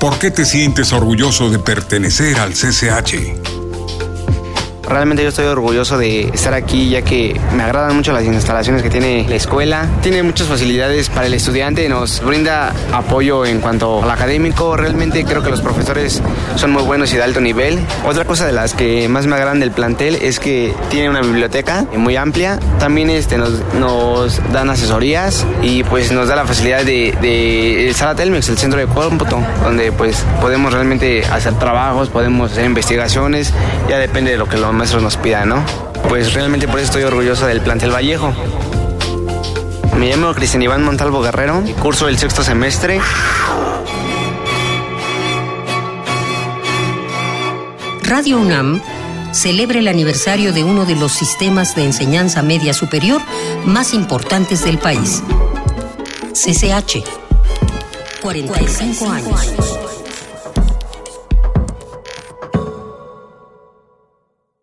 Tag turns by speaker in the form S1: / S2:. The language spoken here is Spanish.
S1: ¿Por qué te sientes orgulloso de pertenecer al CCH?
S2: Realmente yo estoy orgulloso de estar aquí ya que me agradan mucho las instalaciones que tiene la escuela. Tiene muchas facilidades para el estudiante, nos brinda apoyo en cuanto al académico. Realmente creo que los profesores son muy buenos y de alto nivel. Otra cosa de las que más me agradan del plantel es que tiene una biblioteca muy amplia. También este, nos, nos dan asesorías y pues nos da la facilidad de, el Sala Telmex, el centro de cómputo, donde pues podemos realmente hacer trabajos, podemos hacer investigaciones, ya depende de lo que los maestros nos pidan, ¿no? Pues realmente por eso estoy orgulloso del plantel Vallejo. Me llamo Cristian Iván Montalvo Guerrero, curso el sexto semestre.
S3: Radio UNAM celebra el aniversario de uno de los sistemas de enseñanza media superior más importantes del país. CCH. 45 años.